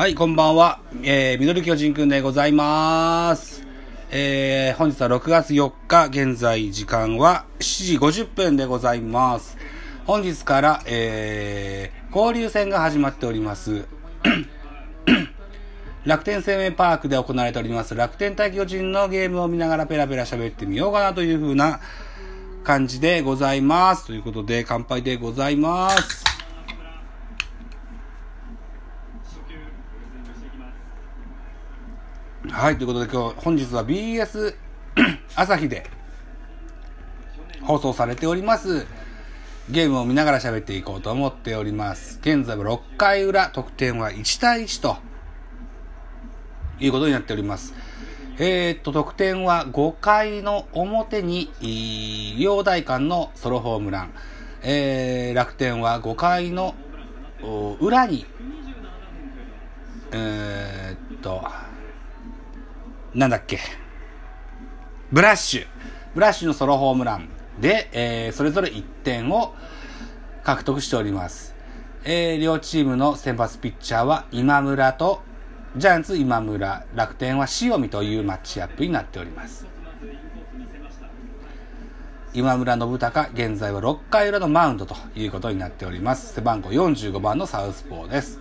はい、こんばんは。えー、ミドル巨人くんでございます。えー、本日は6月4日、現在時間は7時50分でございます。本日から、えー、交流戦が始まっております。楽天生命パークで行われております楽天対巨人のゲームを見ながらペラペラ喋ってみようかなという風な感じでございます。ということで、乾杯でございます。はい、ということで今日、本日は BS 朝日で放送されております。ゲームを見ながら喋っていこうと思っております。現在は6回裏、得点は1対1ということになっております。えー、っと、得点は5回の表に、両大間のソロホームラン。えー、楽天は5回の裏に、えー、っと、なんだっけ？ブラッシュ。ブラッシュのソロホームランで、えー、それぞれ1点を獲得しております。えー、両チームの先発ピッチャーは今村と、ジャイアンツ今村、楽天は塩見というマッチアップになっております。今村信孝、現在は6回裏のマウンドということになっております。背番号45番のサウスポーです。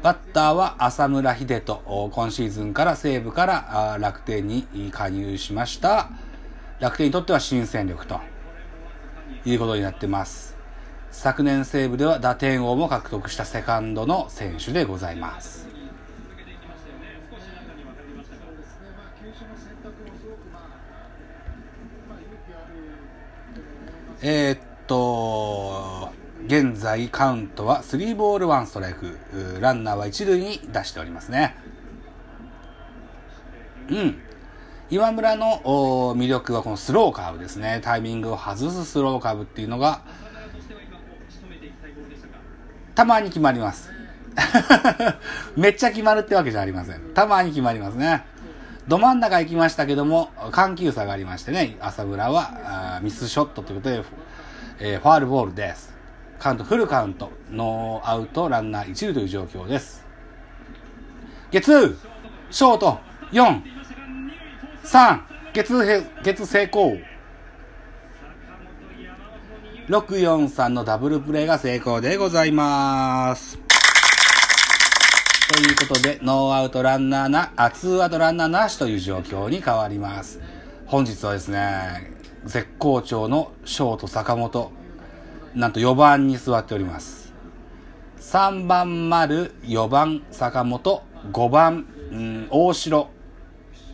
バッターは浅村秀人、今シーズンから西武から楽天に加入しました。楽天にとっては新戦力ということになってます。昨年西武では打点王も獲得したセカンドの選手でございます。えー、っと、現在カウントは3ボール1ストライク。ランナーは1塁に出しておりますね。うん。今村の魅力はこのスローカーブですね。タイミングを外すスローカーブっていうのが、たまに決まります。めっちゃ決まるってわけじゃありません。たまに決まりますね。ど真ん中行きましたけども、緩急差がありましてね、浅村はミスショットということで、えー、ファールボールです。カウント、フルカウント、ノーアウト、ランナー1塁という状況です。ゲッツー、ショート、4、3、ゲッツー、ゲッツー成功。643のダブルプレーが成功でございます。ということで、ノーアウトランナーな、あ、ツーアウトランナーなしという状況に変わります。本日はですね、絶好調のショート坂本、なんと4番に座っております。3番丸、4番坂本、5番、うん、大城、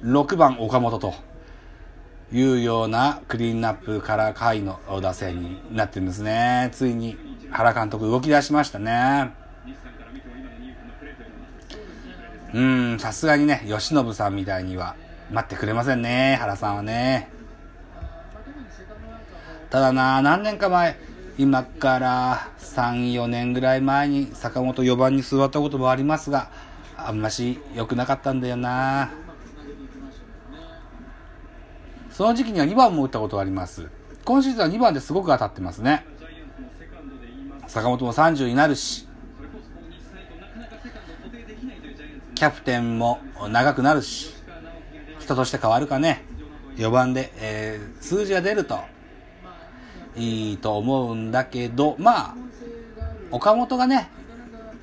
6番岡本というようなクリーンアップから回の打線になってるんですね。ついに原監督動き出しましたね。うん、さすがにね、吉信さんみたいには待ってくれませんね、原さんはね。ただな、何年か前、今から3、4年ぐらい前に坂本4番に座ったこともありますが、あんまし良くなかったんだよな。その時期には2番も打ったことがあります。今シーズンは2番ですごく当たってますね。坂本も30になるし、キャプテンも長くなるし、人として変わるかね。4番で、えー、数字が出るといいと思うんだけど、まあ、岡本がね、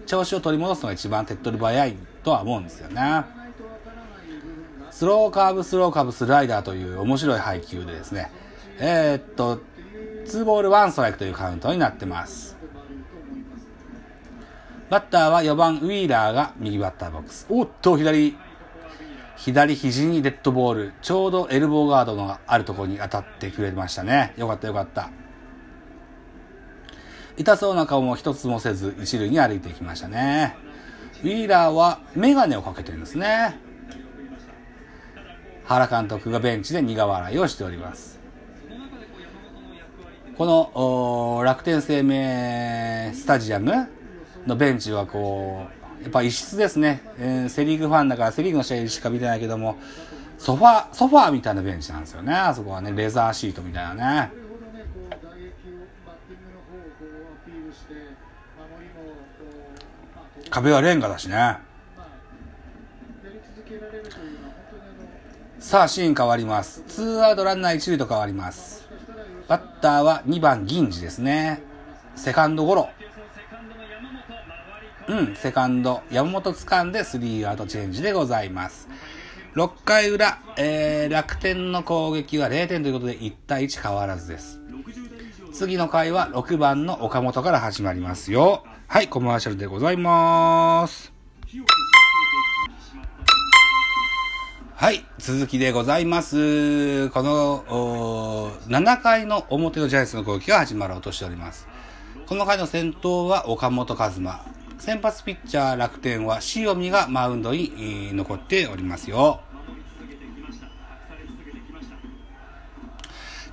調子を取り戻すのが一番手っ取り早いとは思うんですよね。スローカーブ、スローカーブ、スライダーという面白い配球でですね、えー、っと、2ボール1ストライクというカウントになってます。バッターは4番ウィーラーが右バッターボックス。おっと、左、左肘にデッドボール。ちょうどエルボーガードのあるところに当たってくれましたね。よかったよかった。痛そうな顔も一つもせず一塁に歩いていきましたね。ウィーラーはメガネをかけてるんですね。原監督がベンチで苦笑いをしております。この楽天生命スタジアムのベンチはこう、やっぱ異質ですね。えー、セリーグファンだからセリーグの試合しか見てないけども、ソファ、ソファーみたいなベンチなんですよね。あそこはね、レザーシートみたいなね。壁はレンガだしね。さあ、シーン変わります。ツーアウトランナー一塁と変わります。バッターは2番銀次ですね。セカンドゴロ。うん、セカンド、山本掴んでスリーアウトチェンジでございます。6回裏、えー、楽天の攻撃は0点ということで1対1変わらずです。次の回は6番の岡本から始まりますよ。はい、コマーシャルでございます。はい、続きでございます。この、7回の表のジャイアンツの攻撃が始まろうとしております。この回の先頭は岡本和真。先発ピッチャー楽天は塩見がマウンドに残っておりますよ。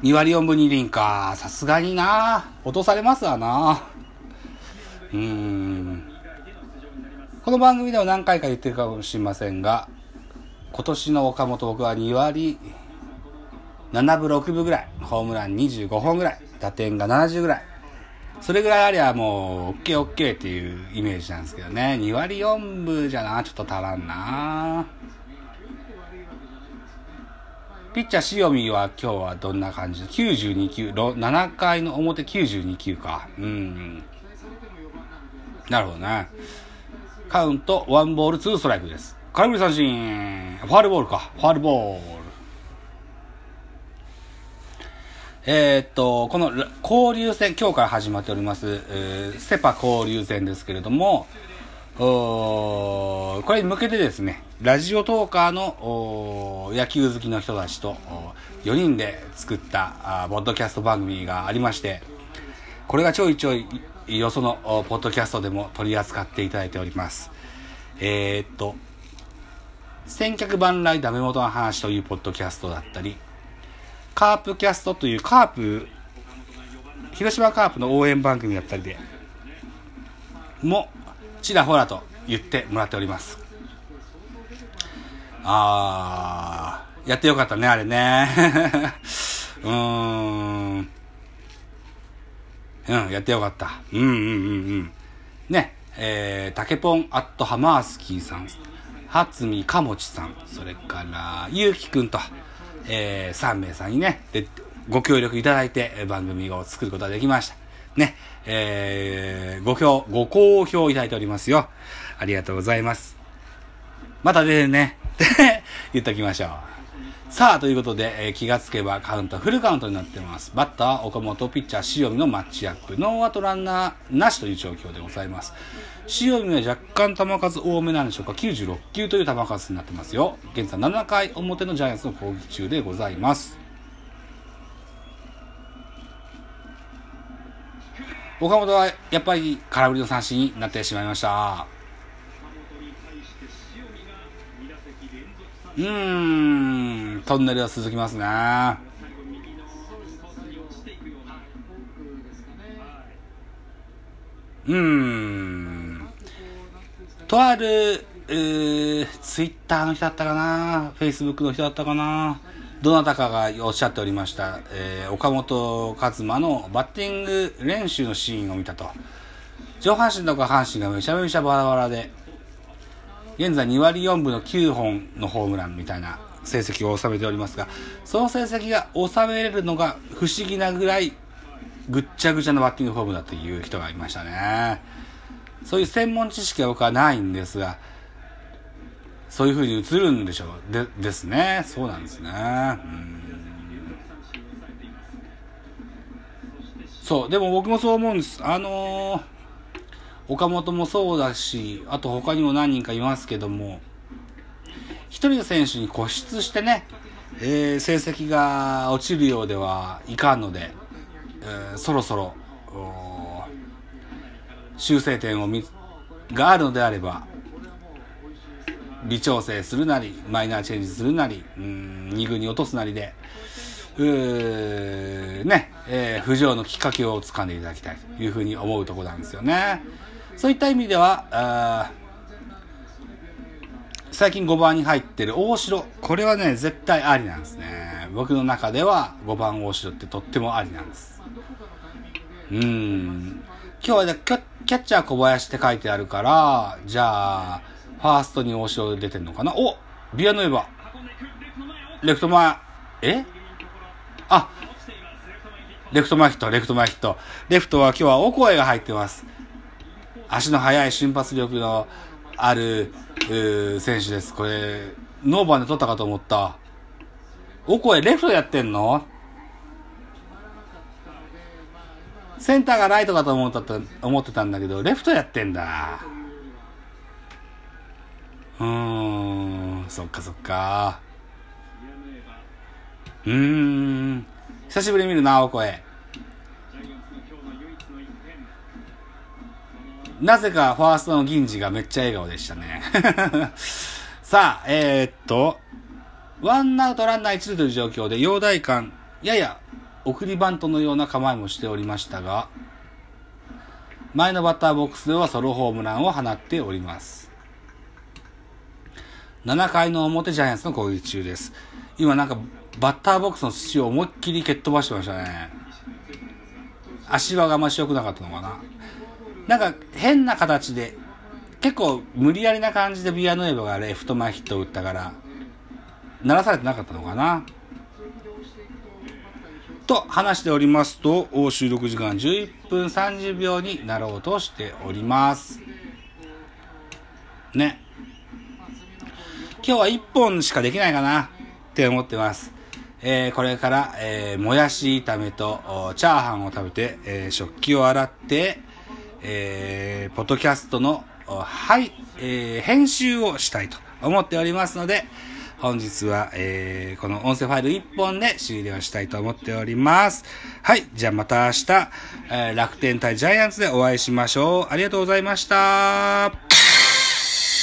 2割4分2厘か。さすがにな。落とされますわな。うーん。この番組では何回か言ってるかもしれませんが、今年の岡本僕は2割7分6分ぐらい。ホームラン25本ぐらい。打点が70ぐらい。それぐらいありゃもう、オッケーオッケーっていうイメージなんですけどね。2割4分じゃな、ちょっと足らんな。ピッチャー塩見は今日はどんな感じ ?92 球、7回の表92球か。うん。なるほどね。カウント、ワンボール、ツーストライクです。空振り三振。ファールボールか。ファールボール。えー、っと、この交流戦、今日から始まっております、えー、セパ交流戦ですけれども、これに向けてですね、ラジオトーカーの野球好きの人たちと4人で作ったポッドキャスト番組がありまして、これがちょいちょいよそのポッドキャストでも取り扱っていただいております。えー、っと、千客万来ダメ元の話というポッドキャストだったり、カープキャストというカープ、広島カープの応援番組だったりで、も、ちらほらと言ってもらっております。あー、やってよかったね、あれね。うーん。うん、やってよかった。うんうんうんうん。ね、えー、竹ポンアットハマースキーさん、初見かもちさん、それから、ゆうきくんと、えー、3名さんにね、で、ご協力いただいて番組を作ることができました。ね、えー、ご評、ご好評いただいておりますよ。ありがとうございます。またでね、っ て言っときましょう。さあ、ということで、えー、気がつけばカウントフルカウントになってます。バッター、岡本、ピッチャー、塩見のマッチアップ。ノーアウトランナーなしという状況でございます。塩見は若干球数多めなんでしょうか。96球という球数になってますよ。現在7回表のジャイアンツの攻撃中でございます。岡本はやっぱり空振りの三振になってしまいました。うーん、トンネルは続きますね。うん。とある、えー、ツイッターの人だったかな、フェイスブックの人だったかな、どなたかがおっしゃっておりました、えー、岡本和真のバッティング練習のシーンを見たと。上半身と下半身がめちゃめちゃバラバラで、現在2割4分の9本のホームランみたいな成績を収めておりますが、その成績が収めれるのが不思議なぐらいぐっちゃぐちゃなバッティングフォームだという人がいましたね。そういう専門知識は僕はないんですが、そういう風に映るんでしょう。で、ですね。そうなんですね。うんそう。でも僕もそう思うんです。あのー、岡本もそうだし、あと他にも何人かいますけども、一人の選手に固執してね、えー、成績が落ちるようではいかんので、えー、そろそろ、修正点をみがあるのであれば、微調整するなり、マイナーチェンジするなり、うん、2軍に落とすなりで、うーね、えー、浮上のきっかけを掴んでいただきたいというふうに思うところなんですよね。そういった意味では、あ最近5番に入ってる大城。これはね、絶対ありなんですね。僕の中では5番大城ってとってもありなんです。うん。今日はね、キャッチャー小林って書いてあるから、じゃあ、ファーストに大城出てんのかな？おビアノエバ。レフト前、え？あ、レフト前ヒット、レフト前ヒット。レフトは今日はオコエが入ってます。足の速い瞬発力のある、選手です。これ、ノーバンで取ったかと思った。オコエ、レフトやってんの？センターがライトかと思った思ってたんだけど、レフトやってんだ。うーん、そっかそっか。うーん、久しぶり見るな、お声。なぜかファーストの銀次がめっちゃ笑顔でしたね。さあ、えー、っと、ワンアウトランナー一塁という状況で、陽大館、やや送りバントのような構えもしておりましたが、前のバッターボックスではソロホームランを放っております。7回の表ジャイアンツの攻撃中です。今なんかバッターボックスの土を思いっきり蹴っ飛ばしてましたね。足場があまし良くなかったのかな。なんか変な形で、結構無理やりな感じでビアノエバがレフト前ヒットを打ったから、鳴らされてなかったのかな。と話しておりますと、収録時間11分30秒になろうとしております。ね。今日は1本しかできないかなって思ってます。えー、これから、えー、もやし炒めとチャーハンを食べて、えー、食器を洗って、えー、ポッドキャストの、はい、えー、編集をしたいと思っておりますので、本日は、えー、この音声ファイル1本で終了したいと思っております。はい。じゃあまた明日、えー、楽天対ジャイアンツでお会いしましょう。ありがとうございました。